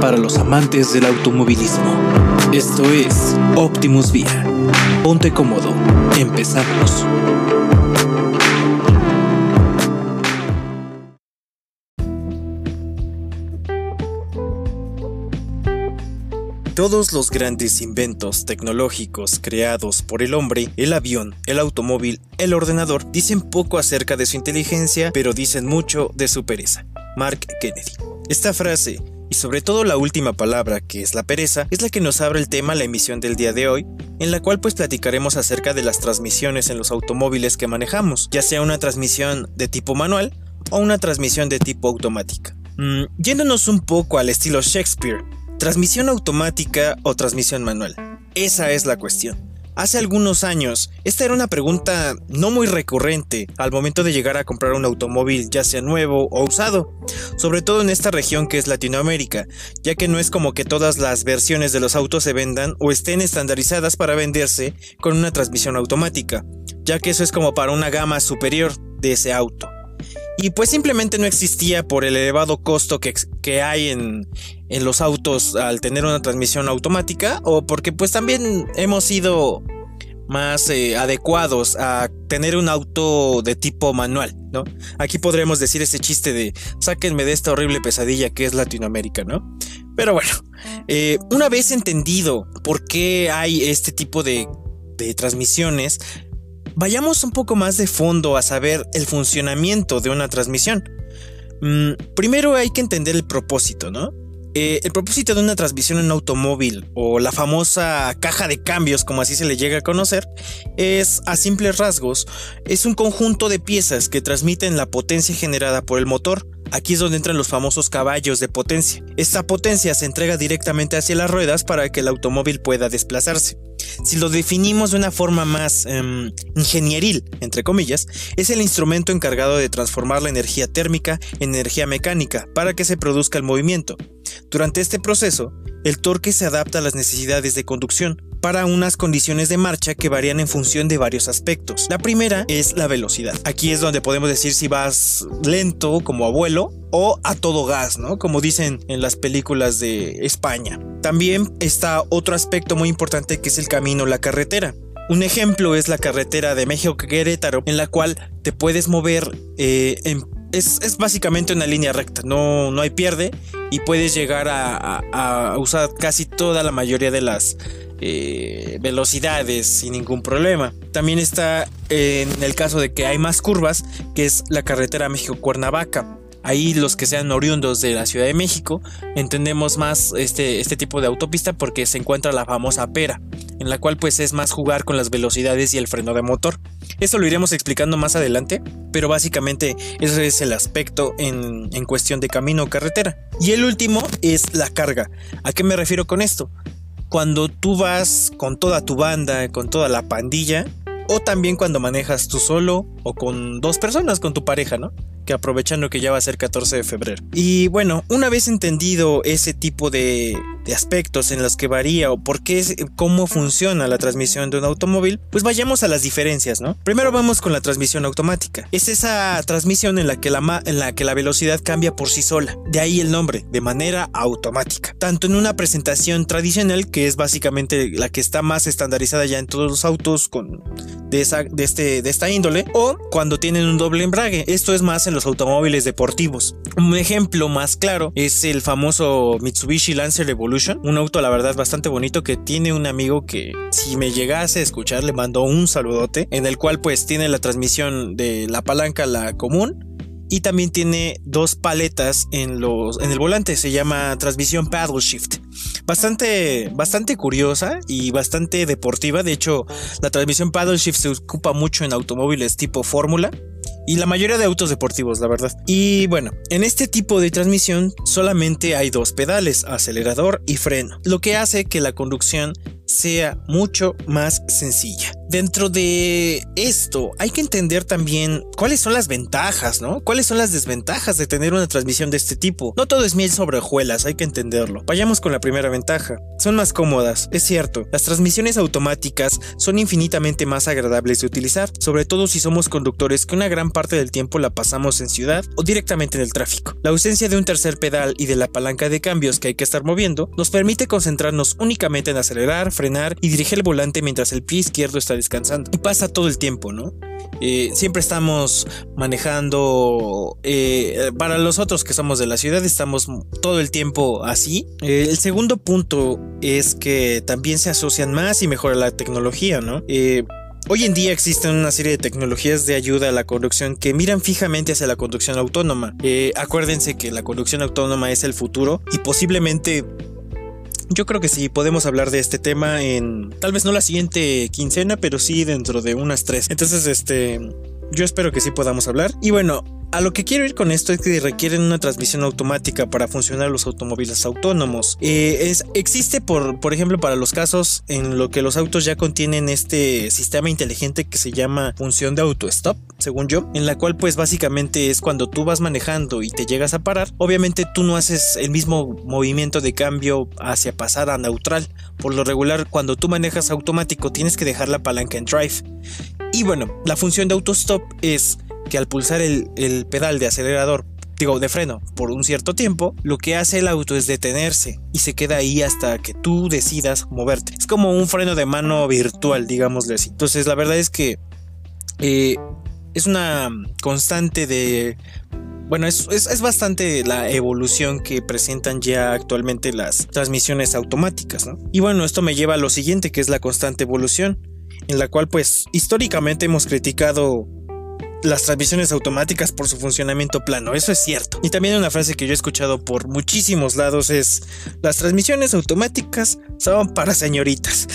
para los amantes del automovilismo. Esto es Optimus Vía. Ponte cómodo, empezamos. Todos los grandes inventos tecnológicos creados por el hombre, el avión, el automóvil, el ordenador, dicen poco acerca de su inteligencia, pero dicen mucho de su pereza. Mark Kennedy. Esta frase, y sobre todo la última palabra, que es la pereza, es la que nos abre el tema la emisión del día de hoy, en la cual pues platicaremos acerca de las transmisiones en los automóviles que manejamos, ya sea una transmisión de tipo manual o una transmisión de tipo automática. Mm, yéndonos un poco al estilo Shakespeare, ¿Transmisión automática o transmisión manual? Esa es la cuestión. Hace algunos años, esta era una pregunta no muy recurrente al momento de llegar a comprar un automóvil ya sea nuevo o usado, sobre todo en esta región que es Latinoamérica, ya que no es como que todas las versiones de los autos se vendan o estén estandarizadas para venderse con una transmisión automática, ya que eso es como para una gama superior de ese auto. Y pues simplemente no existía por el elevado costo que, que hay en, en, los autos al tener una transmisión automática o porque pues también hemos sido más eh, adecuados a tener un auto de tipo manual, ¿no? Aquí podremos decir ese chiste de sáquenme de esta horrible pesadilla que es Latinoamérica, ¿no? Pero bueno, eh, una vez entendido por qué hay este tipo de, de transmisiones, vayamos un poco más de fondo a saber el funcionamiento de una transmisión. Mm, primero hay que entender el propósito, ¿no? Eh, el propósito de una transmisión en automóvil o la famosa caja de cambios, como así se le llega a conocer, es a simples rasgos, es un conjunto de piezas que transmiten la potencia generada por el motor. Aquí es donde entran los famosos caballos de potencia. Esta potencia se entrega directamente hacia las ruedas para que el automóvil pueda desplazarse. Si lo definimos de una forma más em, ingenieril, entre comillas, es el instrumento encargado de transformar la energía térmica en energía mecánica para que se produzca el movimiento. Durante este proceso, el torque se adapta a las necesidades de conducción para unas condiciones de marcha que varían en función de varios aspectos. La primera es la velocidad. Aquí es donde podemos decir si vas lento como abuelo o a todo gas, ¿no? Como dicen en las películas de España. También está otro aspecto muy importante que es el camino, la carretera. Un ejemplo es la carretera de México-Querétaro, en la cual te puedes mover eh, es, básicamente una línea recta, no, no hay pierde y puedes llegar a, usar casi toda la mayoría de las eh, velocidades sin ningún problema. También está en el caso de que hay más curvas, que es la carretera México-Cuernavaca. Ahí los que sean oriundos de la Ciudad de México entendemos más este, este tipo de autopista porque se encuentra la famosa pera, en la cual pues es más jugar con las velocidades y el freno de motor. Eso lo iremos explicando más adelante, pero básicamente ese es el aspecto en, en cuestión de camino o carretera. Y el último es la carga. ¿A qué me refiero con esto? Cuando tú vas con toda tu banda, con toda la pandilla, o también cuando manejas tú solo o con dos personas, con tu pareja, ¿no? Que aprovechando que ya va a ser 14 de febrero. Y bueno, una vez entendido ese tipo de, aspectos en los que varía o por qué, cómo funciona la transmisión de un automóvil, pues vayamos a las diferencias, ¿no? Primero vamos con la transmisión automática. Es esa transmisión en la que la, en la, que la velocidad cambia por sí sola. De ahí el nombre, de manera automática. Tanto en una presentación tradicional, que es básicamente la que está más estandarizada ya en todos los autos con, de, esa, de, este, de esta índole, o cuando tienen un doble embrague. Esto es más en los automóviles deportivos. Un ejemplo más claro es el famoso Mitsubishi Lancer Evolution, un auto la verdad bastante bonito que tiene un amigo que si me llegase a escuchar le mando un saludote, en el cual pues tiene la transmisión de la palanca la común y también tiene dos paletas en los en el volante se llama transmisión paddle shift. Bastante bastante curiosa y bastante deportiva. De hecho la transmisión paddle shift se ocupa mucho en automóviles tipo fórmula y la mayoría de autos deportivos, la verdad. Y bueno, en este tipo de transmisión solamente hay dos pedales, acelerador y freno, lo que hace que la conducción sea mucho más sencilla. dentro de esto hay que entender también cuáles son las ventajas, ¿no? ¿Cuáles son las desventajas de tener una transmisión de este tipo? No todo es miel sobre hojuelas, hay que entenderlo. Vayamos con la primera ventaja. Son más cómodas, es cierto. Las transmisiones automáticas son infinitamente más agradables de utilizar, sobre todo si somos conductores que una gran parte del tiempo la pasamos en ciudad o directamente en el tráfico. La ausencia de un tercer pedal y de la palanca de cambios que hay que estar moviendo nos permite concentrarnos únicamente en acelerar, frenar y dirigir el volante mientras el pie izquierdo está descansando. Y pasa todo el tiempo, ¿no? Eh, siempre estamos manejando eh, para los otros que somos de la ciudad estamos todo el tiempo así eh, el segundo punto es que también se asocian más y mejora la tecnología no Hoy en día existen una serie de tecnologías de ayuda a la conducción que miran fijamente hacia la conducción autónoma. acuérdense que la conducción autónoma es el futuro y posiblemente yo creo que sí, podemos hablar de este tema en tal vez no la siguiente quincena, pero sí dentro de unas tres. Entonces, este, yo espero que sí podamos hablar. Y bueno, a lo que quiero ir con esto es que requieren una transmisión automática para funcionar los automóviles autónomos. Eh, es, existe, por, por ejemplo, para los casos en lo que los autos ya contienen este sistema inteligente que se llama función de auto-stop, según yo, en la cual pues básicamente es cuando tú vas manejando y te llegas a parar, obviamente tú no haces el mismo movimiento de cambio hacia pasar a neutral. Por lo regular, cuando tú manejas automático tienes que dejar la palanca en drive. Y bueno, la función de auto-stop es que al pulsar el, pedal de acelerador digo, de freno por un cierto tiempo, lo que hace el auto es detenerse y se queda ahí hasta que tú decidas moverte. Es como un freno de mano virtual, digámosle así. Entonces, la verdad es que eh, es una constante de... Bueno, es, es, bastante la evolución que presentan ya actualmente las transmisiones automáticas, ¿no? Y bueno, esto me lleva a lo siguiente, que es la constante evolución, en la cual pues históricamente hemos criticado las transmisiones automáticas por su funcionamiento plano, eso es cierto. Y también una frase que yo he escuchado por muchísimos lados es, las transmisiones automáticas son para señoritas.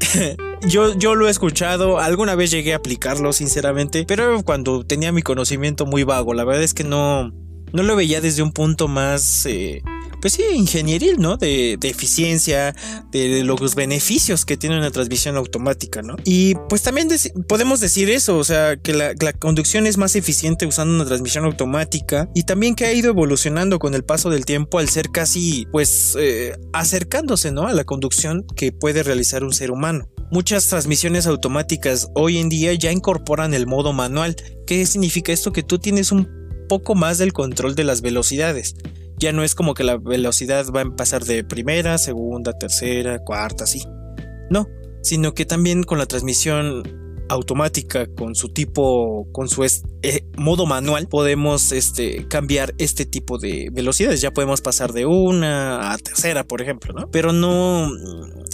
yo, yo lo he escuchado, alguna vez llegué a aplicarlo sinceramente, pero cuando tenía mi conocimiento muy vago, la verdad es que no, no lo veía desde un punto más... Eh, pues sí, ingenieril, ¿no? De, eficiencia, de los beneficios que tiene una transmisión automática, ¿no? Y pues también podemos decir eso, o sea, que la, conducción es más eficiente usando una transmisión automática y también que ha ido evolucionando con el paso del tiempo al ser casi, pues, eh, acercándose, ¿no? A la conducción que puede realizar un ser humano. Muchas transmisiones automáticas hoy en día ya incorporan el modo manual. ¿Qué significa esto? Que tú tienes un poco más del control de las velocidades ya no es como que la velocidad va a pasar de primera, segunda, tercera, cuarta, así. No, sino que también con la transmisión automática con su tipo con su eh, modo manual podemos este cambiar este tipo de velocidades. Ya podemos pasar de una a tercera por ejemplo no pero no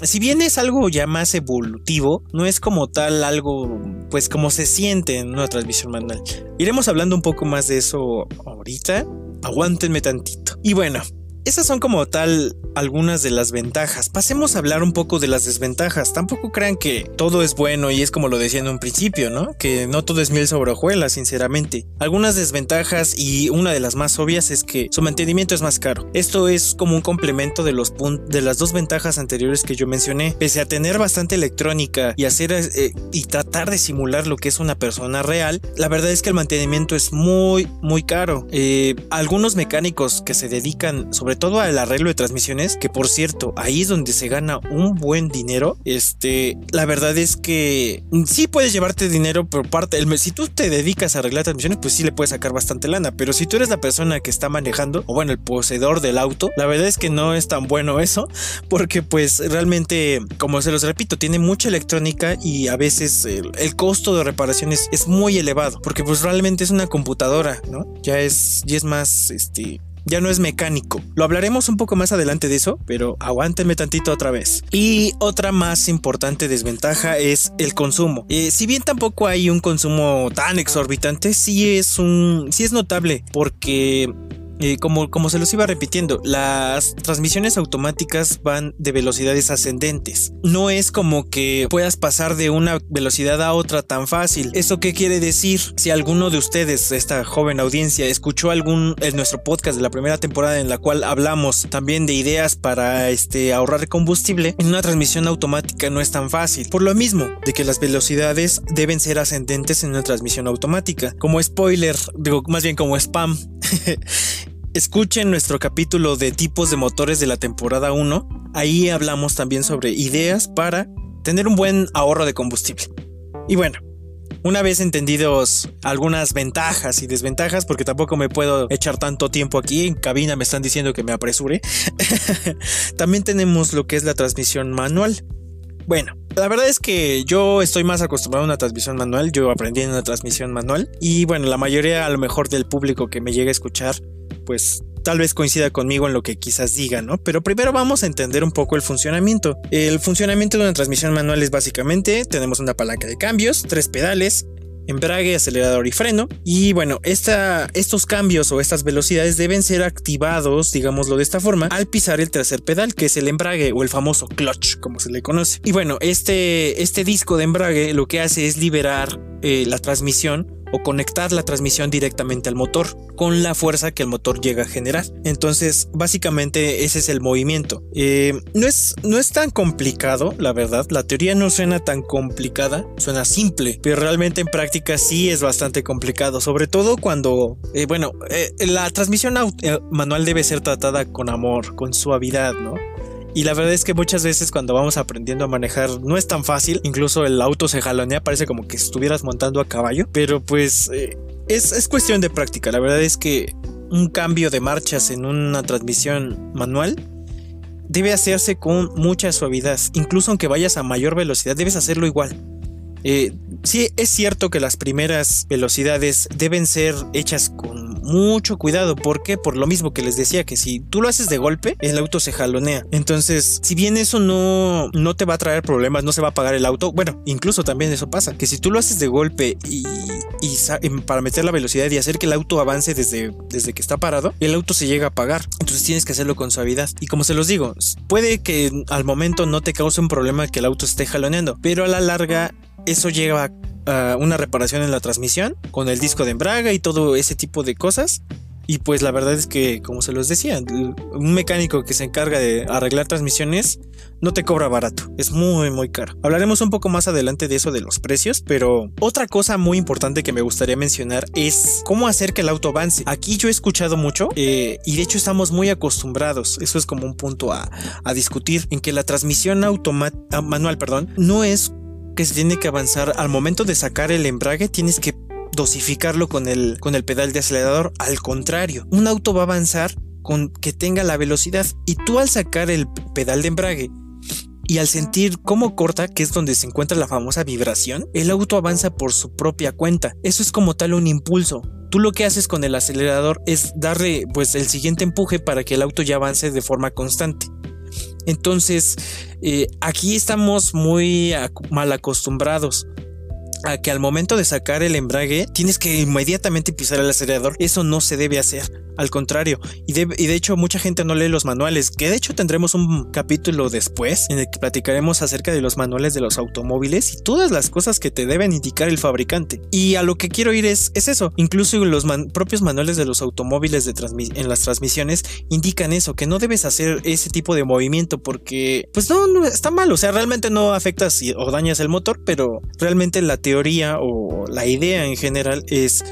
si bien es algo ya más evolutivo no es como tal algo pues como se siente en una transmisión manual. Iremos hablando un poco más de eso ahorita aguántenme tantito. Y bueno, esas son como tal algunas de las ventajas. Pasemos a hablar un poco de las desventajas. Tampoco crean que todo es bueno y es como lo decía en un principio, ¿no? Que no todo es miel sobre hojuelas, sinceramente. Algunas desventajas y una de las más obvias es que su mantenimiento es más caro. Esto es como un complemento de los de las dos ventajas anteriores que yo mencioné. Pese a tener bastante electrónica y hacer eh, y tratar de simular lo que es una persona real, la verdad es que el mantenimiento es muy muy caro. Eh, algunos mecánicos que se dedican sobre todo al arreglo de transmisiones, que por cierto, ahí es donde se gana un buen dinero. Este, la verdad es que sí puedes llevarte dinero por parte, el, si tú te dedicas a arreglar transmisiones, pues sí le puedes sacar bastante lana, pero si tú eres la persona que está manejando, o bueno, el poseedor del auto, la verdad es que no es tan bueno eso, porque pues realmente, como se los repito, tiene mucha electrónica y a veces el, el costo de reparaciones es muy elevado, porque pues realmente es una computadora, ¿no? Ya es, ya es más, este, ya no es mecánico. Lo hablaremos un poco más adelante de eso, pero aguántenme tantito otra vez. Y otra más importante desventaja es el consumo. Eh, si bien tampoco hay un consumo tan exorbitante, sí es un, sí es notable porque eh, como, se los iba repitiendo, las transmisiones automáticas van de velocidades ascendentes. No es como que puedas pasar de una velocidad a otra tan fácil. ¿Eso qué quiere decir? Si alguno de ustedes, esta joven audiencia, escuchó algún en nuestro podcast de la primera temporada en la cual hablamos también de ideas para este, ahorrar combustible, en una transmisión automática no es tan fácil. Por lo mismo, de que las velocidades deben ser ascendentes en una transmisión automática. Como spoiler, digo, más bien como spam. Escuchen nuestro capítulo de tipos de motores de la temporada 1. Ahí hablamos también sobre ideas para tener un buen ahorro de combustible. Y bueno, una vez entendidos algunas ventajas y desventajas, porque tampoco me puedo echar tanto tiempo aquí, en cabina me están diciendo que me apresure, también tenemos lo que es la transmisión manual. Bueno, la verdad es que yo estoy más acostumbrado a una transmisión manual, yo aprendí en una transmisión manual y bueno, la mayoría a lo mejor del público que me llega a escuchar, pues tal vez coincida conmigo en lo que quizás diga, ¿no? Pero primero vamos a entender un poco el funcionamiento. El funcionamiento de una transmisión manual es básicamente, tenemos una palanca de cambios, tres pedales, embrague, acelerador y freno. Y bueno, estos cambios o estas velocidades deben ser activados, digámoslo de esta forma, al pisar el tercer pedal, que es el embrague o el famoso clutch, como se le conoce. Y bueno, este, este disco de embrague lo que hace es liberar eh, la transmisión o conectar la transmisión directamente al motor con la fuerza que el motor llega a generar. Entonces, básicamente ese es el movimiento. Eh, no, es, no es tan complicado, la verdad. La teoría no suena tan complicada, suena simple, pero realmente en práctica sí es bastante complicado, sobre todo cuando, eh, bueno, eh, la transmisión manual debe ser tratada con amor, con suavidad, ¿no? Y la verdad es que muchas veces cuando vamos aprendiendo a manejar no es tan fácil. Incluso el auto se jalonea, parece como que estuvieras montando a caballo. Pero pues eh, es, es cuestión de práctica. La verdad es que un cambio de marchas en una transmisión manual debe hacerse con mucha suavidad. Incluso aunque vayas a mayor velocidad, debes hacerlo igual. Eh, sí, es cierto que las primeras velocidades deben ser hechas con mucho cuidado. ¿Por qué? Por lo mismo que les decía, que si tú lo haces de golpe, el auto se jalonea. Entonces, si bien eso no, no te va a traer problemas, no se va a apagar el auto, bueno, incluso también eso pasa, que si tú lo haces de golpe y, y para meter la velocidad y hacer que el auto avance desde, desde que está parado, el auto se llega a apagar. Entonces tienes que hacerlo con suavidad. Y como se los digo, puede que al momento no te cause un problema que el auto esté jaloneando, pero a la larga eso lleva a una reparación en la transmisión con el disco de embrague y todo ese tipo de cosas. Y pues la verdad es que, como se los decía, un mecánico que se encarga de arreglar transmisiones no te cobra barato, es muy muy caro. Hablaremos un poco más adelante de eso de los precios, pero otra cosa muy importante que me gustaría mencionar es cómo hacer que el auto avance. Aquí yo he escuchado mucho eh, y de hecho estamos muy acostumbrados, eso es como un punto a, a discutir, en que la transmisión automática, manual, perdón, no es que se tiene que avanzar al momento de sacar el embrague, tienes que dosificarlo con el, con el pedal de acelerador. Al contrario, un auto va a avanzar con que tenga la velocidad y tú al sacar el pedal de embrague y al sentir cómo corta, que es donde se encuentra la famosa vibración, el auto avanza por su propia cuenta. Eso es como tal un impulso. Tú lo que haces con el acelerador es darle pues el siguiente empuje para que el auto ya avance de forma constante. Entonces, eh, aquí estamos muy mal acostumbrados a que al momento de sacar el embrague tienes que inmediatamente pisar el acelerador. Eso no se debe hacer. Al contrario, y de, y de, hecho mucha gente no lee los manuales, que de hecho tendremos un capítulo después en el que platicaremos acerca de los manuales de los automóviles y todas las cosas que te deben indicar el fabricante. Y a lo que quiero ir es, es eso, incluso los propios manuales de los automóviles de en las transmisiones indican eso, que no debes hacer ese tipo de movimiento porque pues no, no está mal, o sea, realmente no afectas o dañas el motor, pero realmente la teoría o la idea en general es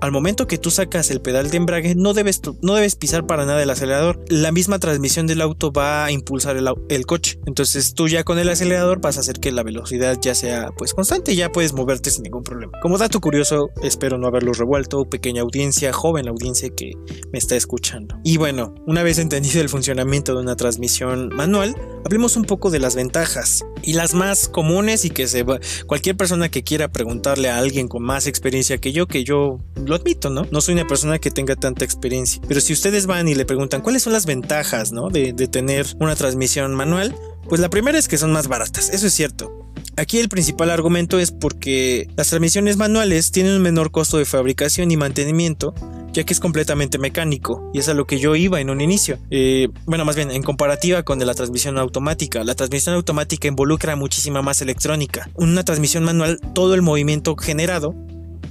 al momento que tú sacas el pedal de embrague, no debes, no debes pisar para nada el acelerador. La misma transmisión del auto va a impulsar el, coche. Entonces tú ya con el acelerador vas a hacer que la velocidad ya sea pues constante y ya puedes moverte sin ningún problema. Como dato curioso, espero no haberlo revuelto, pequeña audiencia, joven audiencia que me está escuchando. Y bueno, una vez entendido el funcionamiento de una transmisión manual, hablemos un poco de las ventajas y las más comunes y que se cualquier persona que quiera preguntarle a alguien con más experiencia que yo, que yo lo admito, ¿no? No soy una persona que tenga tanta experiencia. Pero si ustedes van y le preguntan cuáles son las ventajas, ¿no? De, tener una transmisión manual, pues la primera es que son más baratas, eso es cierto. Aquí el principal argumento es porque las transmisiones manuales tienen un menor costo de fabricación y mantenimiento, ya que es completamente mecánico y es a lo que yo iba en un inicio. Eh, bueno, más bien en comparativa con la transmisión automática. La transmisión automática involucra muchísima más electrónica. Una transmisión manual, todo el movimiento generado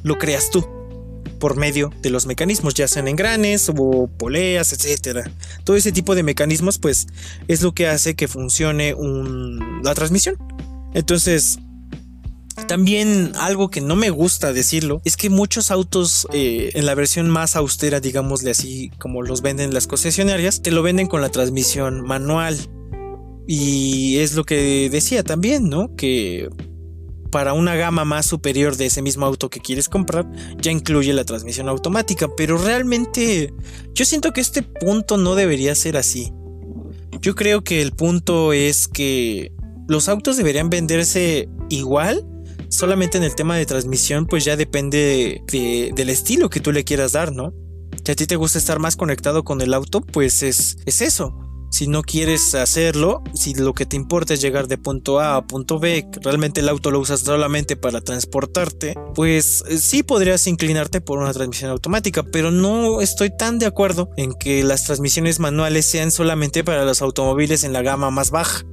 lo creas tú por medio de los mecanismos, ya sean engranes o poleas, etcétera. Todo ese tipo de mecanismos, pues, es lo que hace que funcione la transmisión. Entonces, también algo que no me gusta decirlo es que muchos autos eh, en la versión más austera, digámosle así, como los venden las concesionarias, te lo venden con la transmisión manual. Y es lo que decía también, ¿no? Que para una gama más superior de ese mismo auto que quieres comprar, ya incluye la transmisión automática. Pero realmente yo siento que este punto no debería ser así. Yo creo que el punto es que los autos deberían venderse igual solamente en el tema de transmisión, pues ya depende del estilo que tú le quieras dar, ¿no? Si a ti te gusta estar más conectado con el auto, pues es, es eso. Si no quieres hacerlo, si lo que te importa es llegar de punto A a punto B, realmente el auto lo usas solamente para transportarte, pues eh, sí podrías inclinarte por una transmisión automática, pero no estoy tan de acuerdo en que las transmisiones manuales sean solamente para los automóviles en la gama más baja.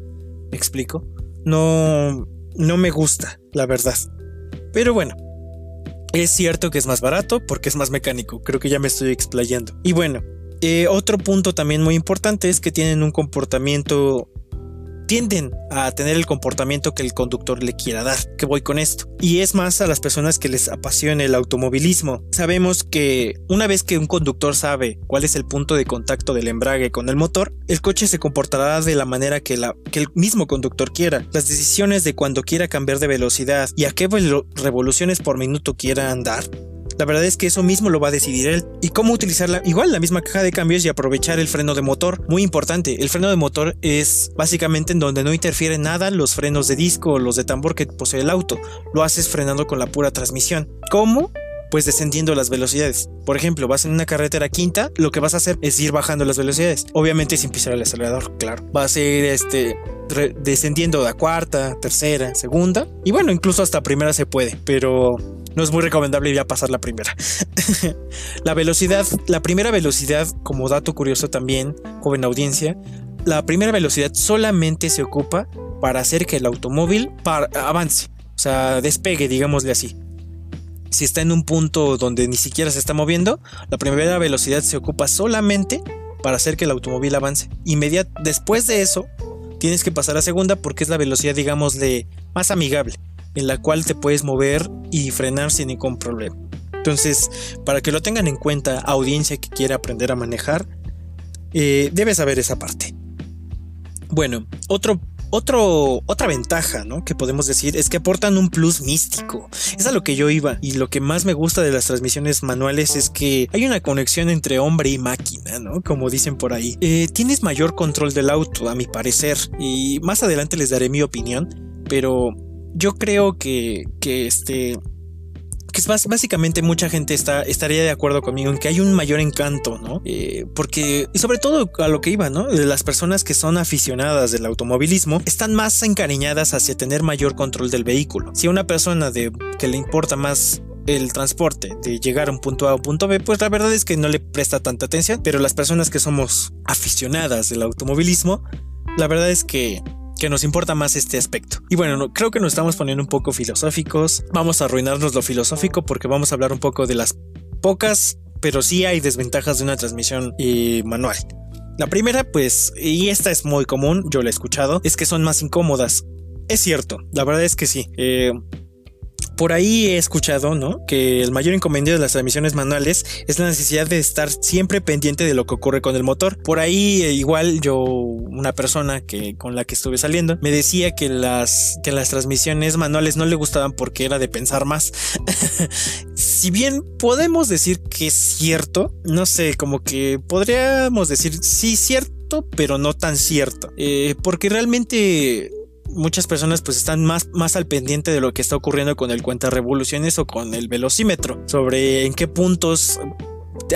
¿Me explico? No, no me gusta, la verdad. Pero bueno, es cierto que es más barato porque es más mecánico, creo que ya me estoy explayando. Y bueno, eh, otro punto también muy importante es que tienen un comportamiento tienden a tener el comportamiento que el conductor le quiera dar. Que voy con esto? Y es más a las personas que les apasiona el automovilismo. Sabemos que una vez que un conductor sabe cuál es el punto de contacto del embrague con el motor, el coche se comportará de la manera que, que el mismo conductor quiera. Las decisiones de cuando quiera cambiar de velocidad y a qué revoluciones por minuto quiera andar la verdad es que eso mismo lo va a decidir él. Y cómo utilizarla, igual la misma caja de cambios y aprovechar el freno de motor. Muy importante, el freno de motor es básicamente en donde no interfiere nada los frenos de disco o los de tambor que posee el auto. Lo haces frenando con la pura transmisión. ¿Cómo? pues descendiendo las velocidades. Por ejemplo, vas en una carretera quinta, lo que vas a hacer es ir bajando las velocidades. Obviamente sin pisar el acelerador, claro. Vas a ir este descendiendo a cuarta, tercera, segunda y bueno, incluso hasta primera se puede, pero no es muy recomendable ir a pasar la primera. la velocidad, la primera velocidad, como dato curioso también, joven audiencia, la primera velocidad solamente se ocupa para hacer que el automóvil avance, o sea, despegue, digámosle así. Si está en un punto donde ni siquiera se está moviendo, la primera velocidad se ocupa solamente para hacer que el automóvil avance. Inmediat después de eso, tienes que pasar a segunda porque es la velocidad, digámosle, más amigable en la cual te puedes mover y frenar sin ningún problema. Entonces, para que lo tengan en cuenta, audiencia que quiera aprender a manejar, eh, debes saber esa parte. Bueno, otro, otro, otra ventaja ¿no? que podemos decir es que aportan un plus místico. Es a lo que yo iba. Y lo que más me gusta de las transmisiones manuales es que hay una conexión entre hombre y máquina, ¿no? Como dicen por ahí. Eh, tienes mayor control del auto, a mi parecer. Y más adelante les daré mi opinión. Pero yo creo que, que este que es básicamente mucha gente está, estaría de acuerdo conmigo en que hay un mayor encanto, ¿no? Eh, porque, y sobre todo a lo que iba, ¿no? Las personas que son aficionadas del automovilismo están más encariñadas hacia tener mayor control del vehículo. Si a una persona de que le importa más el transporte de llegar a un punto A a un punto B, pues la verdad es que no le presta tanta atención, pero las personas que somos aficionadas del automovilismo, la verdad es que que nos importa más este aspecto. Y bueno, creo que nos estamos poniendo un poco filosóficos. Vamos a arruinarnos lo filosófico porque vamos a hablar un poco de las pocas, pero sí hay desventajas de una transmisión eh, manual. La primera, pues, y esta es muy común, yo la he escuchado, es que son más incómodas. Es cierto, la verdad es que sí. Eh, por ahí he escuchado, ¿no? Que el mayor inconveniente de las transmisiones manuales es la necesidad de estar siempre pendiente de lo que ocurre con el motor. Por ahí, eh, igual yo, una persona que con la que estuve saliendo, me decía que las, que las transmisiones manuales no le gustaban porque era de pensar más. si bien podemos decir que es cierto, no sé, como que podríamos decir sí cierto, pero no tan cierto. Eh, porque realmente muchas personas pues están más, más al pendiente de lo que está ocurriendo con el cuenta revoluciones o con el velocímetro, sobre en qué puntos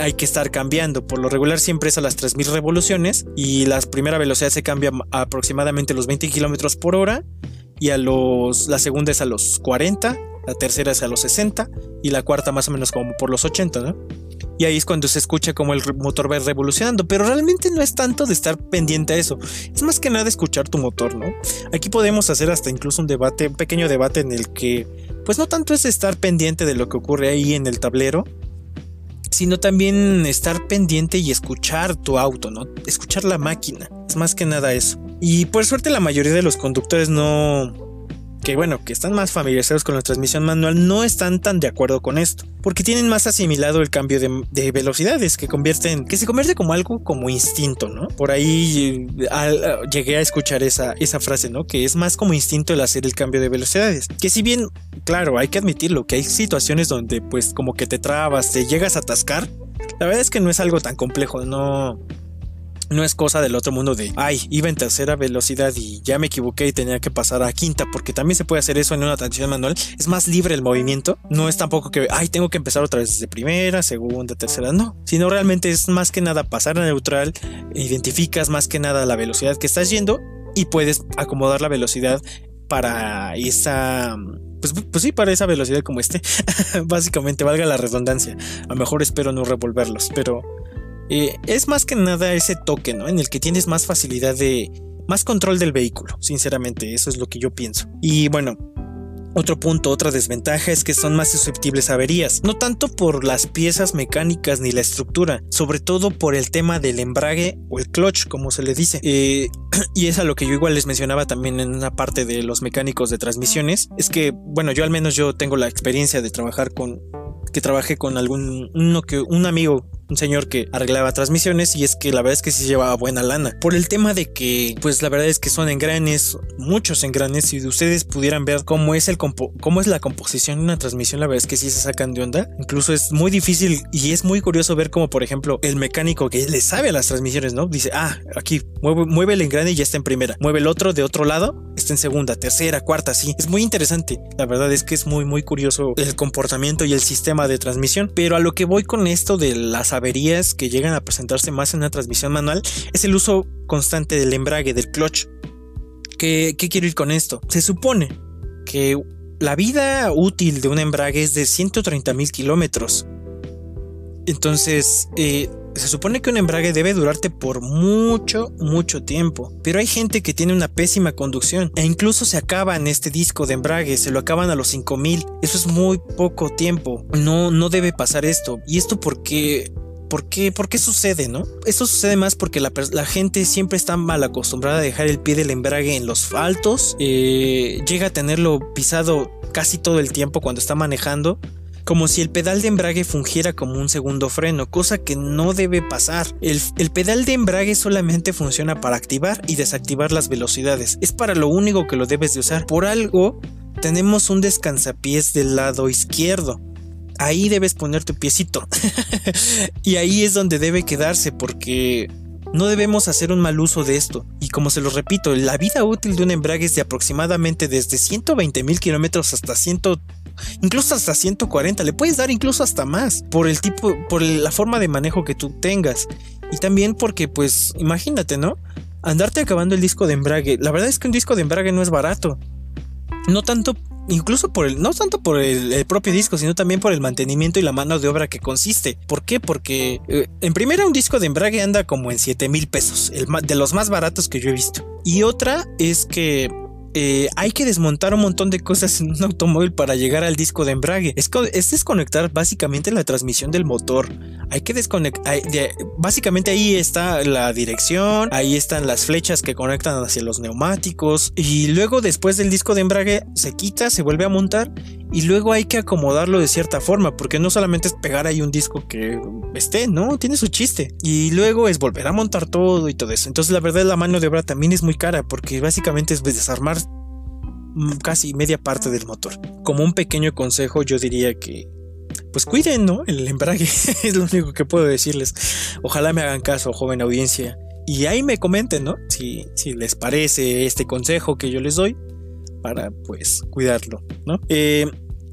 hay que estar cambiando. Por lo regular siempre es a las 3000 revoluciones y la primera velocidad se cambia a aproximadamente los 20 kilómetros por hora y a los la segunda es a los 40, la tercera es a los 60 y la cuarta más o menos como por los 80, ¿no? Y ahí es cuando se escucha como el motor va revolucionando, pero realmente no es tanto de estar pendiente a eso, es más que nada escuchar tu motor, ¿no? Aquí podemos hacer hasta incluso un debate, un pequeño debate en el que, pues no tanto es estar pendiente de lo que ocurre ahí en el tablero, sino también estar pendiente y escuchar tu auto, ¿no? Escuchar la máquina, es más que nada eso. Y por suerte la mayoría de los conductores no, que bueno, que están más familiarizados con la transmisión manual, no están tan de acuerdo con esto, porque tienen más asimilado el cambio de, velocidades, que convierten, que se convierte como algo como instinto, ¿no? Por ahí eh, llegué a escuchar esa, esa frase, ¿no? Que es más como instinto el hacer el cambio de velocidades, que si bien, claro, hay que admitirlo, que hay situaciones donde pues como que te trabas, te llegas a atascar, la verdad es que no es algo tan complejo, no, no es cosa del otro mundo de, ay, iba en tercera velocidad y ya me equivoqué y tenía que pasar a quinta, porque también se puede hacer eso en una transmisión manual. Es más libre el movimiento. No es tampoco que, ay, tengo que empezar otra vez desde primera, segunda, tercera, no. Sino realmente es más que nada pasar a neutral, identificas más que nada la velocidad que estás yendo y puedes acomodar la velocidad para esa pues, pues, sí, para esa velocidad como este. Básicamente, valga la redundancia. A lo mejor espero no revolverlos, pero eh, es más que nada ese toque, ¿no? En el que tienes más facilidad de... más control del vehículo, sinceramente, eso es lo que yo pienso. Y bueno, otro punto, otra desventaja es que son más susceptibles a averías, no tanto por las piezas mecánicas ni la estructura, sobre todo por el tema del embrague o el clutch, como se le dice. Eh, y es a lo que yo igual les mencionaba también en una parte de los mecánicos de transmisiones, es que, bueno, yo al menos yo tengo la experiencia de trabajar con que trabajé con algún uno que un amigo un señor que arreglaba transmisiones y es que la verdad es que sí llevaba buena lana. Por el tema de que, pues la verdad es que son engranes, muchos engranes, si ustedes pudieran ver cómo es, el cómo es la composición de una transmisión, la verdad es que sí se sacan de onda. Incluso es muy difícil y es muy curioso ver cómo, por ejemplo, el mecánico que le sabe a las transmisiones, ¿no? Dice, ah, aquí mueve, mueve el engrane y ya está en primera. Mueve el otro de otro lado, está en segunda, tercera, cuarta, sí. Es muy interesante. La verdad es que es muy, muy curioso el comportamiento y el sistema de transmisión. Pero a lo que voy con esto de las averías que llegan a presentarse más en una transmisión manual es el uso constante del embrague, del clutch. ¿Qué, quiero ir con esto? Se supone que la vida útil de un embrague es de 130 mil kilómetros. Entonces, eh, se supone que un embrague debe durarte por mucho, mucho tiempo. Pero hay gente que tiene una pésima conducción e incluso se acaba en este disco de embrague, se lo acaban a los 5000. Eso es muy poco tiempo. No, no debe pasar esto. Y esto porque ¿Por qué, ¿Por qué sucede, no? Esto sucede más porque la, gente siempre está mal acostumbrada a dejar el pie del embrague en los faltos, eh, llega a tenerlo pisado casi todo el tiempo cuando está manejando como si el pedal de embrague fungiera como un segundo freno, cosa que no debe pasar. El, pedal de embrague solamente funciona para activar y desactivar las velocidades, es para lo único que lo debes de usar. Por algo, tenemos un descansapiés del lado izquierdo. Ahí debes poner tu piecito. y ahí es donde debe quedarse porque no debemos hacer un mal uso de esto. Y como se lo repito, la vida útil de un embrague es de aproximadamente desde 120 mil kilómetros hasta 100 incluso hasta 140, le puedes dar incluso hasta más por el tipo, por la forma de manejo que tú tengas. Y también porque, pues, imagínate, ¿no? Andarte acabando el disco de embrague. La verdad es que un disco de embrague no es barato. No tanto, incluso por el, no tanto por el, propio disco, sino también por el mantenimiento y la mano de obra que consiste. ¿Por qué? Porque eh, en primera un disco de embrague anda como en 7 mil pesos, el, de los más baratos que yo he visto. Y otra es que eh, hay que desmontar un montón de cosas en un automóvil para llegar al disco de embrague. Es, desconectar básicamente la transmisión del motor. Hay que desconectar. Básicamente ahí está la dirección, ahí están las flechas que conectan hacia los neumáticos. Y luego, después del disco de embrague, se quita, se vuelve a montar. Y luego hay que acomodarlo de cierta forma, porque no solamente es pegar ahí un disco que esté, no, tiene su chiste. Y luego es volver a montar todo y todo eso. Entonces, la verdad, la mano de obra también es muy cara, porque básicamente es desarmar Mm, casi media parte del motor. Como un pequeño consejo, yo diría que pues cuiden, ¿no? El embrague es lo único que puedo decirles. Ojalá me hagan caso, joven audiencia. Y ahí me comenten, ¿no? Si, si les parece este consejo que yo les doy para pues cuidarlo, ¿no? Eh,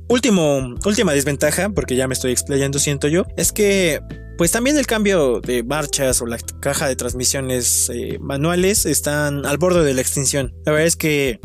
último, última desventaja, porque ya me estoy explayando, siento yo, es que pues también el cambio de marchas o la caja de transmisiones eh, manuales están al borde de la extinción. La verdad es que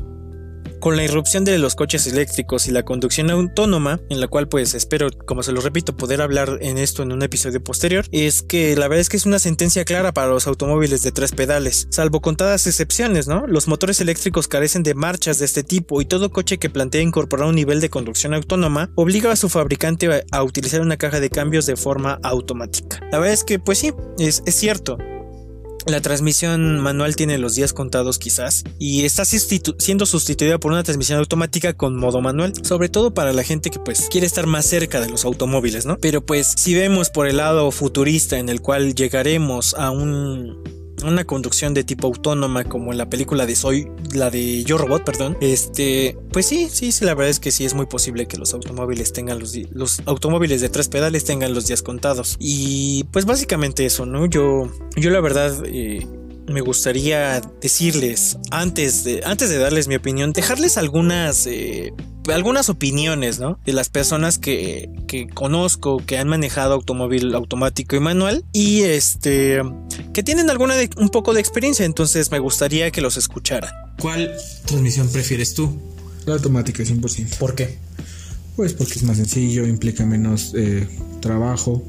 con la irrupción de los coches eléctricos y la conducción autónoma, en la cual pues espero, como se lo repito, poder hablar en esto en un episodio posterior, es que la verdad es que es una sentencia clara para los automóviles de tres pedales, salvo contadas excepciones, ¿no? Los motores eléctricos carecen de marchas de este tipo y todo coche que plantea incorporar un nivel de conducción autónoma obliga a su fabricante a, utilizar una caja de cambios de forma automática. La verdad es que pues sí, es, es cierto, la transmisión manual tiene los días contados quizás y está siendo sustituida por una transmisión automática con modo manual, sobre todo para la gente que pues quiere estar más cerca de los automóviles, ¿no? Pero pues si vemos por el lado futurista en el cual llegaremos a un una conducción de tipo autónoma como en la película de Soy, la de Yo Robot, perdón, este, pues sí, sí, sí, la verdad es que sí es muy posible que los automóviles tengan los, los automóviles de tres pedales tengan los días contados. Y pues básicamente eso, ¿no? Yo, yo la verdad... Eh, me gustaría decirles antes de antes de darles mi opinión dejarles algunas eh, algunas opiniones, ¿no? De las personas que, que conozco que han manejado automóvil automático y manual y este que tienen alguna un poco de experiencia, entonces me gustaría que los escucharan. ¿Cuál transmisión prefieres tú? La automática 100%. ¿Por qué? Pues porque es más sencillo, implica menos eh, trabajo,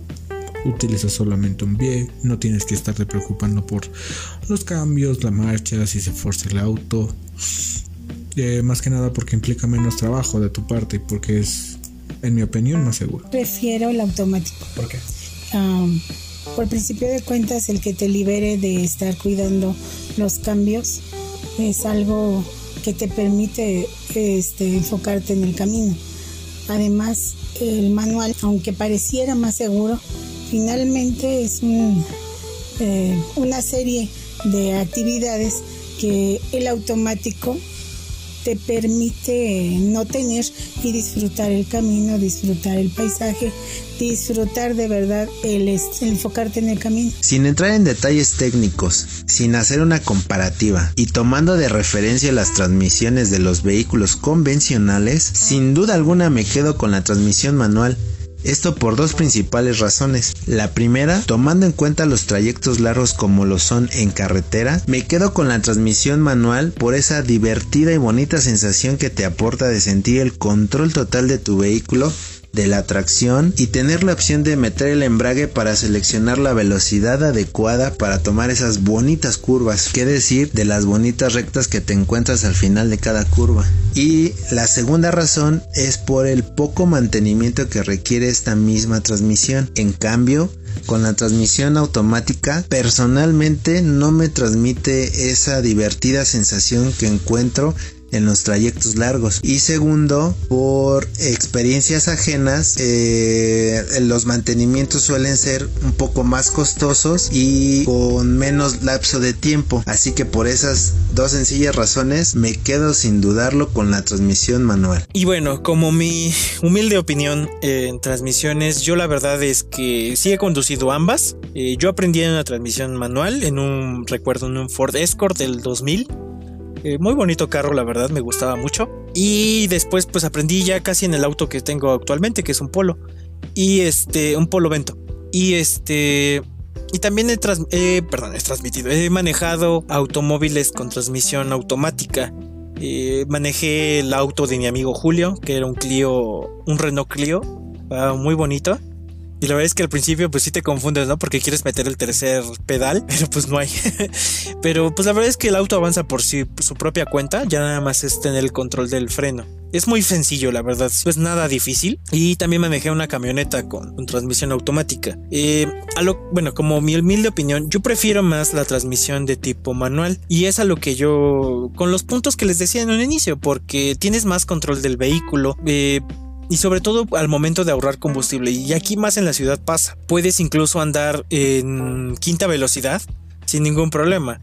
utilizas solamente un pie, no tienes que estarte preocupando por los cambios, la marcha, si se fuerza el auto. Eh, más que nada porque implica menos trabajo de tu parte y porque es, en mi opinión, más seguro. Prefiero el automático. ¿Por qué? por principio de cuentas, el que te libere de estar cuidando los cambios es algo que te permite este, enfocarte en el camino. Además, el manual, aunque pareciera más seguro, finalmente es eh, una serie de actividades que el automático te permite no tener y disfrutar el camino, disfrutar el paisaje, disfrutar de verdad el, enfocarte en el camino. Sin entrar en detalles técnicos, sin hacer una comparativa y tomando de referencia las transmisiones de los vehículos convencionales, sin duda alguna me quedo con la transmisión manual esto por dos principales razones. La primera, tomando en cuenta los trayectos largos como lo son en carretera, me quedo con la transmisión manual por esa divertida y bonita sensación que te aporta de sentir el control total de tu vehículo de la tracción y tener la opción de meter el embrague para seleccionar la velocidad adecuada para tomar esas bonitas curvas, que decir de las bonitas rectas que te encuentras al final de cada curva. Y la segunda razón es por el poco mantenimiento que requiere esta misma transmisión. En cambio, con la transmisión automática personalmente no me transmite esa divertida sensación que encuentro en los trayectos largos. Y segundo, por experiencias ajenas, eh, los mantenimientos suelen ser un poco más costosos y con menos lapso de tiempo. Así que por esas dos sencillas razones me quedo sin dudarlo con la transmisión manual. Y bueno, como mi humilde opinión en transmisiones, yo la verdad es que sí he conducido ambas. Eh, yo aprendí en una transmisión manual, en un, recuerdo, en un Ford Escort del 2000 eh, muy bonito carro, la verdad, me gustaba mucho. Y después pues aprendí ya casi en el auto que tengo actualmente, que es un Polo. Y este, un Polo Vento. Y este... Y también he, perdón, he transmitido, he manejado automóviles con transmisión automática. Eh, manejé el auto de mi amigo Julio, que era un Clio, un Renault Clio, ah, muy bonito. Y la verdad es que al principio pues sí te confundes, ¿no? Porque quieres meter el tercer pedal, pero pues no hay. pero pues la verdad es que el auto avanza por sí, su propia cuenta, ya nada más es tener el control del freno. Es muy sencillo, la verdad, es nada difícil. Y también manejé una camioneta con, transmisión automática. Eh, bueno, como mi humilde opinión, yo prefiero más la transmisión de tipo manual. Y es a lo que yo, con los puntos que les decía en un inicio, porque tienes más control del vehículo. Eh, y sobre todo al momento de ahorrar combustible. Y aquí más en la ciudad pasa. Puedes incluso andar en quinta velocidad sin ningún problema,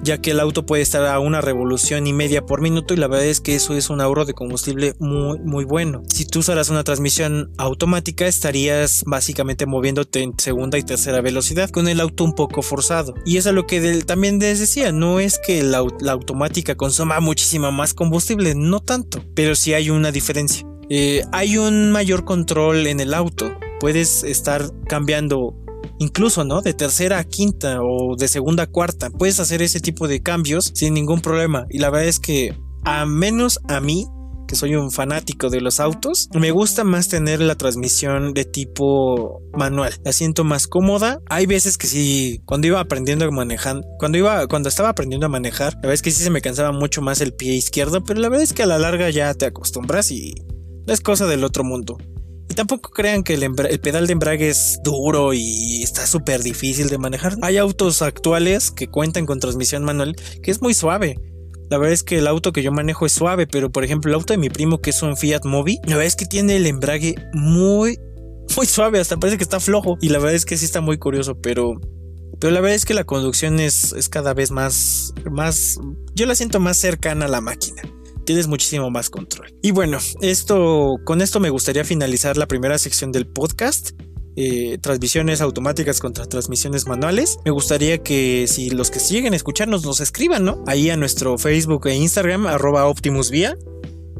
ya que el auto puede estar a una revolución y media por minuto y la verdad es que eso es un ahorro de combustible muy muy bueno. Si tú usaras una transmisión automática estarías básicamente moviéndote en segunda y tercera velocidad con el auto un poco forzado. Y eso es lo que también les decía, no es que la, automática consuma muchísima más combustible, no tanto, pero sí hay una diferencia. Eh, hay un mayor control en el auto. Puedes estar cambiando incluso, ¿no? De tercera a quinta o de segunda a cuarta. Puedes hacer ese tipo de cambios sin ningún problema. Y la verdad es que a menos a mí, que soy un fanático de los autos, me gusta más tener la transmisión de tipo manual. La siento más cómoda. Hay veces que sí, cuando iba aprendiendo a manejar, cuando iba, cuando estaba aprendiendo a manejar, la verdad es que sí se me cansaba mucho más el pie izquierdo, pero la verdad es que a la larga ya te acostumbras y es cosa del otro mundo. Y tampoco crean que el, pedal de embrague es duro y está súper difícil de manejar. Hay autos actuales que cuentan con transmisión manual que es muy suave. La verdad es que el auto que yo manejo es suave, pero por ejemplo el auto de mi primo que es un Fiat Mobi, la verdad es que tiene el embrague muy, muy suave, hasta parece que está flojo. Y la verdad es que sí está muy curioso, pero... Pero la verdad es que la conducción es, es cada vez más, más... Yo la siento más cercana a la máquina tienes muchísimo más control. Y bueno, esto, con esto me gustaría finalizar la primera sección del podcast. Eh, transmisiones automáticas contra transmisiones manuales. Me gustaría que si los que siguen escucharnos nos escriban, ¿no? Ahí a nuestro Facebook e Instagram, arroba Optimus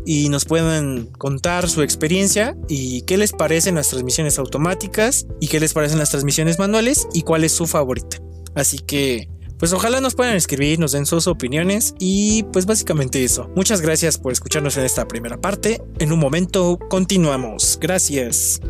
y nos puedan contar su experiencia y qué les parecen las transmisiones automáticas y qué les parecen las transmisiones manuales y cuál es su favorita. Así que pues ojalá nos puedan escribir, nos den sus opiniones y pues básicamente eso. Muchas gracias por escucharnos en esta primera parte. En un momento continuamos. Gracias.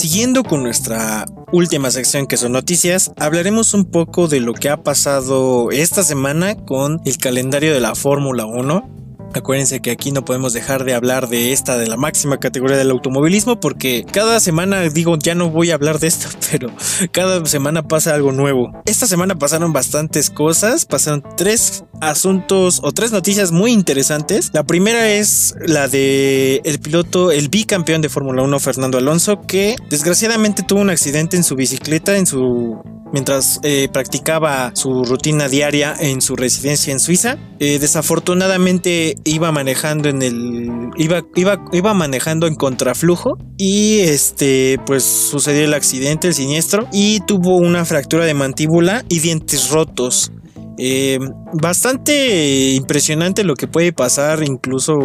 Siguiendo con nuestra última sección que son noticias, hablaremos un poco de lo que ha pasado esta semana con el calendario de la Fórmula 1 Acuérdense que aquí no podemos dejar de hablar de esta, de la máxima categoría del automovilismo, porque cada semana digo, ya no voy a hablar de esto, pero cada semana pasa algo nuevo. Esta semana pasaron bastantes cosas, pasaron tres asuntos o tres noticias muy interesantes. La primera es la de el piloto, el bicampeón de Fórmula 1, Fernando Alonso, que desgraciadamente tuvo un accidente en su bicicleta, en su mientras eh, practicaba su rutina diaria en su residencia en Suiza. Eh, desafortunadamente iba manejando en el iba, iba, iba manejando en contraflujo y este pues sucedió el accidente, el siniestro y tuvo una fractura de mandíbula y dientes rotos. Eh, bastante impresionante lo que puede pasar incluso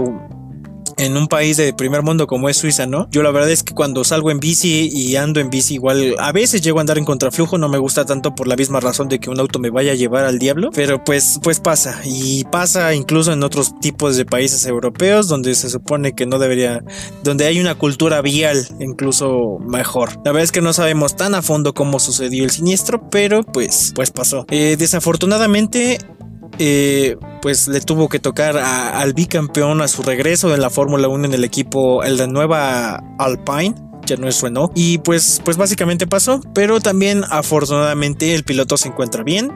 en un país de primer mundo como es Suiza, ¿no? Yo la verdad es que cuando salgo en bici y ando en bici igual a veces llego a andar en contraflujo, no me gusta tanto por la misma razón de que un auto me vaya a llevar al diablo, pero pues pues pasa y pasa incluso en otros tipos de países europeos donde se supone que no debería donde hay una cultura vial incluso mejor. La verdad es que no sabemos tan a fondo cómo sucedió el siniestro, pero pues pues pasó. Eh, desafortunadamente eh, pues le tuvo que tocar al bicampeón a su regreso en la Fórmula 1 en el equipo, el de nueva Alpine ya no es Renault. Y pues, pues básicamente pasó. Pero también afortunadamente el piloto se encuentra bien.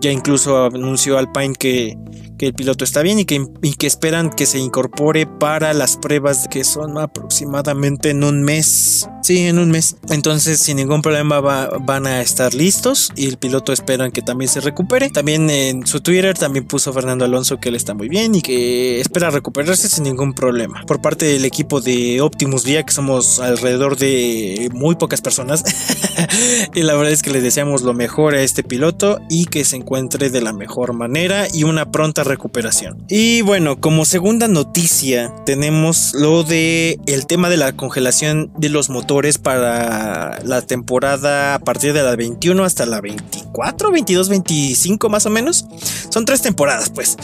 Ya incluso anunció Alpine que que el piloto está bien y que, que esperan que se incorpore para las pruebas que son aproximadamente en un mes. Sí, en un mes. Entonces, sin ningún problema van a estar listos y el piloto esperan que también se recupere. También en su Twitter también puso Fernando Alonso que él está muy bien y que espera recuperarse sin ningún problema. Por parte del equipo de Optimus Via, que somos alrededor de muy pocas personas, y la verdad es que le deseamos lo mejor a este piloto y que se encuentre de la mejor manera y una pronta recuperación. Y bueno, como segunda noticia tenemos lo de el tema de la congelación de los motores para la temporada a partir de la 21 hasta la 24, 22, 25 más o menos. Son tres temporadas pues.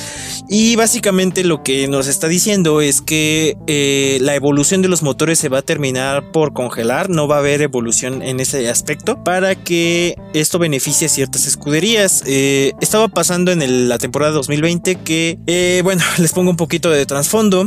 Y básicamente lo que nos está diciendo es que eh, la evolución de los motores se va a terminar por congelar, no va a haber evolución en ese aspecto para que esto beneficie a ciertas escuderías. Eh, estaba pasando en la temporada 2020 que, eh, bueno, les pongo un poquito de trasfondo.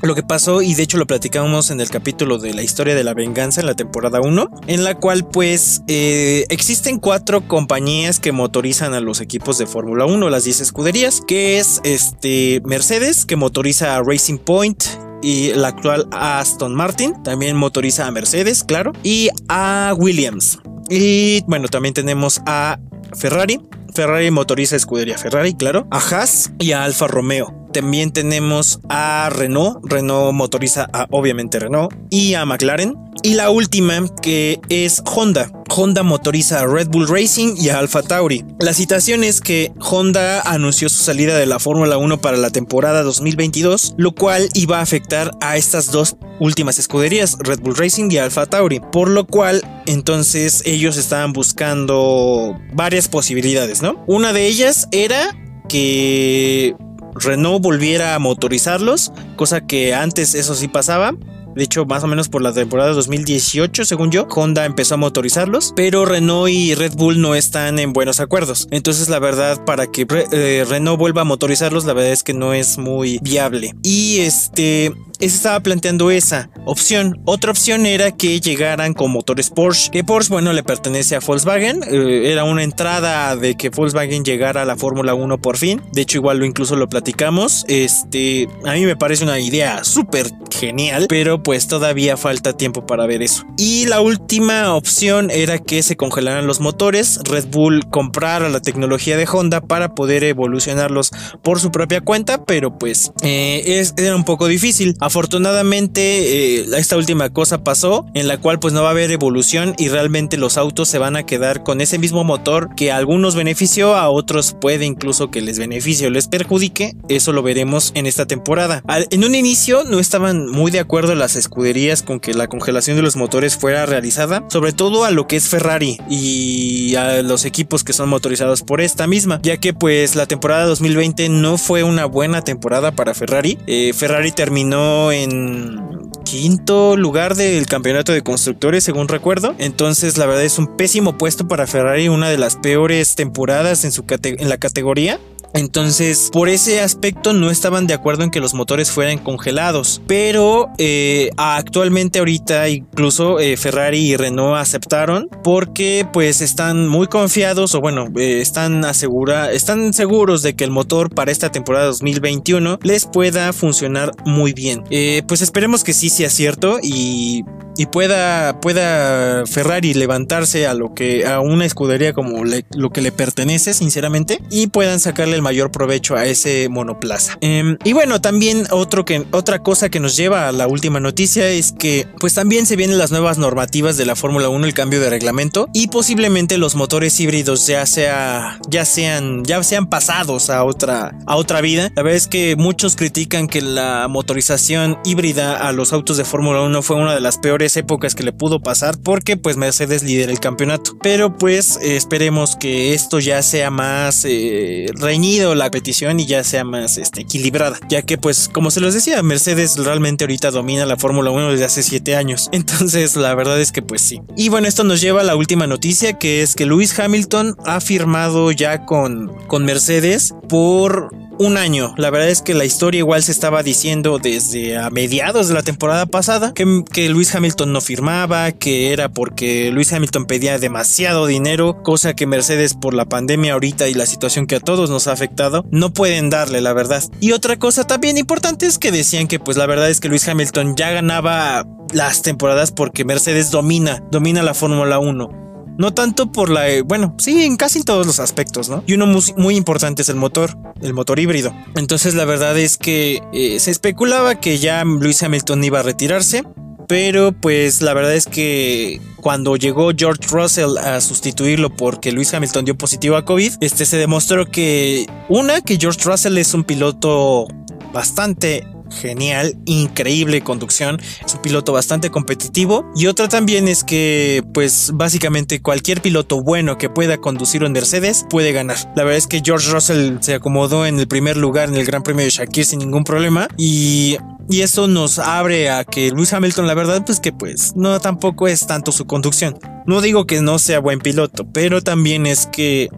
Lo que pasó y de hecho lo platicamos en el capítulo de la historia de la venganza en la temporada 1 en la cual pues eh, existen cuatro compañías que motorizan a los equipos de Fórmula 1 las 10 escuderías que es este Mercedes que motoriza a Racing Point y la actual Aston Martin también motoriza a Mercedes claro y a Williams y bueno también tenemos a Ferrari Ferrari motoriza escudería Ferrari, claro, a Haas y a Alfa Romeo. También tenemos a Renault, Renault motoriza a obviamente Renault y a McLaren. Y la última que es Honda. Honda motoriza a Red Bull Racing y a Alfa Tauri. La citación es que Honda anunció su salida de la Fórmula 1 para la temporada 2022, lo cual iba a afectar a estas dos últimas escuderías, Red Bull Racing y Alfa Tauri, por lo cual entonces ellos estaban buscando varias posibilidades, ¿no? Una de ellas era que Renault volviera a motorizarlos, cosa que antes eso sí pasaba. De hecho, más o menos por la temporada 2018, según yo, Honda empezó a motorizarlos, pero Renault y Red Bull no están en buenos acuerdos. Entonces, la verdad, para que eh, Renault vuelva a motorizarlos, la verdad es que no es muy viable. Y este, estaba planteando esa opción. Otra opción era que llegaran con motores Porsche, que Porsche, bueno, le pertenece a Volkswagen. Eh, era una entrada de que Volkswagen llegara a la Fórmula 1 por fin. De hecho, igual lo incluso lo platicamos. Este, a mí me parece una idea súper genial, pero pues todavía falta tiempo para ver eso. Y la última opción era que se congelaran los motores, Red Bull comprara la tecnología de Honda para poder evolucionarlos por su propia cuenta, pero pues eh, era un poco difícil. Afortunadamente, eh, esta última cosa pasó, en la cual pues no va a haber evolución y realmente los autos se van a quedar con ese mismo motor que a algunos benefició, a otros puede incluso que les beneficie o les perjudique. Eso lo veremos en esta temporada. en un inicio no estaban muy de acuerdo las escuderías con que la congelación de los motores fuera realizada, sobre todo a lo que es Ferrari y a los equipos que son motorizados por esta misma, ya que pues la temporada 2020 no fue una buena temporada para Ferrari. Eh, Ferrari terminó en quinto lugar del campeonato de constructores, según recuerdo. Entonces, la verdad es un pésimo puesto para Ferrari, una de las peores temporadas en, su en la categoría. Entonces, por ese aspecto no estaban de acuerdo en que los motores fueran congelados. Pero eh, actualmente ahorita incluso eh, Ferrari y Renault aceptaron porque pues están muy confiados o bueno, eh, están asegura, están seguros de que el motor para esta temporada 2021 les pueda funcionar muy bien. pues esperemos que sí sea cierto y y pueda, pueda Ferrari levantarse a lo que a una escudería como lo que le pertenece, sinceramente, y puedan sacarle el mayor provecho a ese monoplaza. Em, y bueno, también otro que, otra cosa que nos lleva a la última noticia es que pues también se vienen las nuevas normativas de la Fórmula 1, el cambio de reglamento y posiblemente los motores híbridos ya sea ya sean ya sean pasados a otra a otra vida. La verdad es que muchos critican que la motorización híbrida a los autos de Fórmula 1 fue una de las peores épocas que le pudo pasar porque pues Mercedes lidera el campeonato. Pero pues esperemos que esto ya sea más eh, reñido la petición y ya sea más este, equilibrada. Ya que pues como se los decía, Mercedes realmente ahorita domina la Fórmula 1 desde hace 7 años. Entonces la verdad es que pues sí. Y bueno, esto nos lleva a la última noticia que es que Lewis Hamilton ha firmado ya con, con Mercedes por un año. La verdad es que la historia igual se estaba diciendo desde a mediados de la temporada pasada que, Luis Hamilton no firmaba, que era porque Luis Hamilton pedía demasiado dinero, cosa que Mercedes por la pandemia ahorita y la situación que a todos nos ha afectado no pueden darle, la verdad. Y otra cosa también importante es que decían que pues la verdad es que Luis Hamilton ya ganaba las temporadas porque Mercedes domina, domina la Fórmula 1. No tanto por la... Eh, bueno, sí, en casi todos los aspectos, ¿no? Y uno muy, importante es el motor, el motor híbrido. Entonces la verdad es que eh, se especulaba que ya Lewis Hamilton iba a retirarse. Pero pues la verdad es que cuando llegó George Russell a sustituirlo porque Lewis Hamilton dio positivo a COVID, este se demostró que una que George Russell es un piloto bastante genial, increíble conducción, es un piloto bastante competitivo y otra también es que pues básicamente cualquier piloto bueno que pueda conducir un Mercedes puede ganar. La verdad es que George Russell se acomodó en el primer lugar en el Gran Premio de Shakir sin ningún problema y y eso nos abre a que Lewis Hamilton, la verdad, pues que pues no tampoco es tanto su conducción. No digo que no sea buen piloto, pero también es que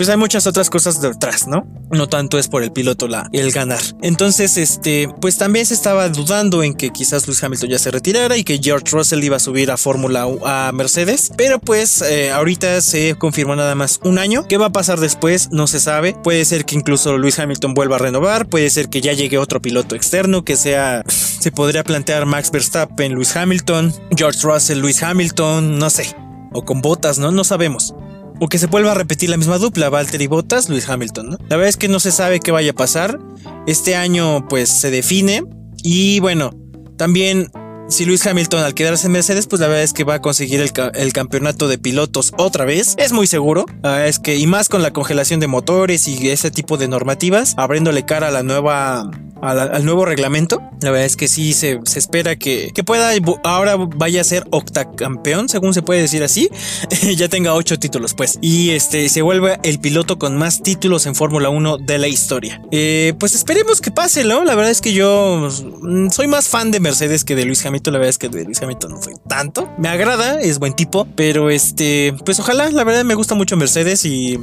pues hay muchas otras cosas detrás, ¿no? No tanto es por el piloto el ganar. Entonces, este, pues también se estaba dudando en que quizás Lewis Hamilton ya se retirara y que George Russell iba a subir a Fórmula a Mercedes. Pero pues eh, ahorita se confirmó nada más un año. ¿Qué va a pasar después? No se sabe. Puede ser que incluso Lewis Hamilton vuelva a renovar. Puede ser que ya llegue otro piloto externo que sea, se podría plantear Max Verstappen, Lewis Hamilton, George Russell, Lewis Hamilton, no sé. O con botas, ¿no? No sabemos o que se vuelva a repetir la misma dupla, Valtteri Bottas, Luis Hamilton. La verdad es que no se sabe qué vaya a pasar. Este año pues se define y bueno, también si Luis Hamilton al quedarse en Mercedes, pues la verdad es que va a conseguir el, campeonato de pilotos otra vez. Es muy seguro. es que, y más con la congelación de motores y ese tipo de normativas, abriéndole cara a la nueva al, nuevo reglamento. La verdad es que sí se, espera que, que, pueda ahora vaya a ser octacampeón, según se puede decir así. ya tenga ocho títulos, pues. Y este se vuelve el piloto con más títulos en Fórmula 1 de la historia. Eh, pues esperemos que pase, ¿no? La verdad es que yo mm, soy más fan de Mercedes que de Luis Hamilton. La verdad es que de Luis Hamilton no soy tanto. Me agrada, es buen tipo, pero este, pues ojalá, la verdad me gusta mucho Mercedes y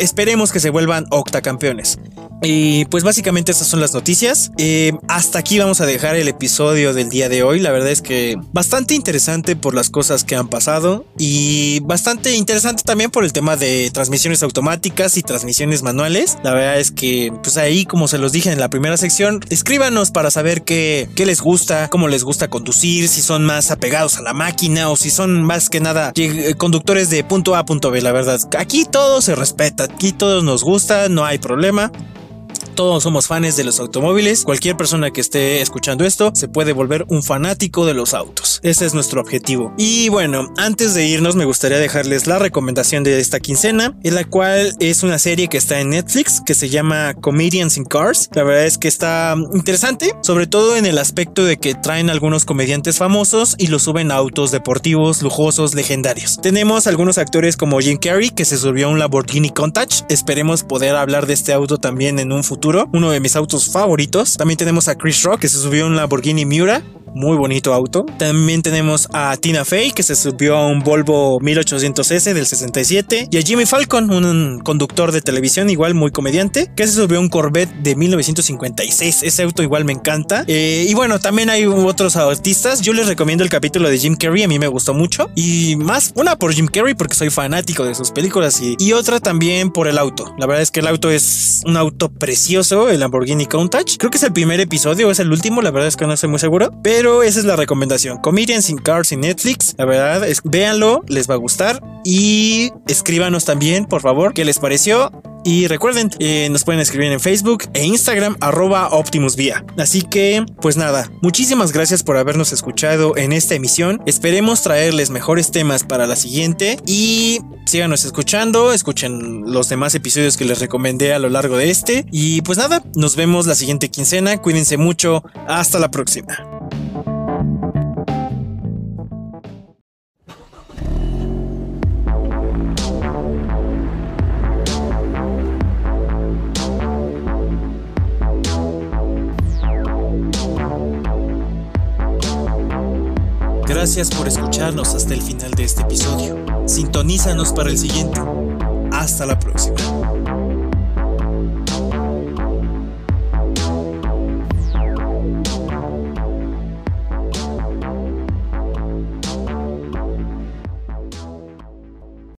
esperemos que se vuelvan octacampeones. Y pues básicamente estas son las noticias. Eh, hasta aquí vamos a dejar el episodio del día de hoy. La verdad es que bastante interesante por las cosas que han pasado y bastante interesante también por el tema de transmisiones automáticas y transmisiones manuales. La verdad es que pues ahí como se los dije en la primera sección, escríbanos para saber qué, qué les gusta, cómo les gusta conducir, si son más apegados a la máquina o si son más que nada eh, conductores de punto A a punto B. La verdad, aquí todo se respeta, aquí todos nos gusta, no hay problema todos somos fans de los automóviles. Cualquier persona que esté escuchando esto se puede volver un fanático de los autos. Ese es nuestro objetivo. Y bueno, antes de irnos me gustaría dejarles la recomendación de esta quincena, en la cual es una serie que está en Netflix que se llama Comedians in Cars. La verdad es que está interesante, sobre todo en el aspecto de que traen algunos comediantes famosos y los suben a autos deportivos, lujosos, legendarios. Tenemos algunos actores como Jim Carrey que se subió a un Lamborghini Countach. Esperemos poder hablar de este auto también en un futuro uno de mis autos favoritos. También tenemos a Chris Rock que se subió a un Lamborghini Miura muy bonito auto. También tenemos a Tina Fey, que se subió a un Volvo 1800S del 67. Y a Jimmy Falcon, un conductor de televisión, igual muy comediante, que se subió a un Corvette de 1956. Ese auto igual me encanta. Eh, y bueno, también hay otros artistas. Yo les recomiendo el capítulo de Jim Carrey, a mí me gustó mucho. Y más, una por Jim Carrey, porque soy fanático de sus películas. Y, y otra también por el auto. La verdad es que el auto es un auto precioso, el Lamborghini Countach. Creo que es el primer episodio, es el último, la verdad es que no estoy muy seguro. Pero esa es la recomendación. Comedians in Cars en Netflix. La verdad es, véanlo, les va a gustar. Y escríbanos también, por favor, qué les pareció. Y recuerden, eh, nos pueden escribir en Facebook e Instagram arroba Optimus Vía. Así que, pues nada, muchísimas gracias por habernos escuchado en esta emisión. Esperemos traerles mejores temas para la siguiente y síganos escuchando, escuchen los demás episodios que les recomendé a lo largo de este. Y pues nada, nos vemos la siguiente quincena. Cuídense mucho. Hasta la próxima. Gracias por escucharnos hasta el final de este episodio. Sintonízanos para el siguiente. Hasta la próxima.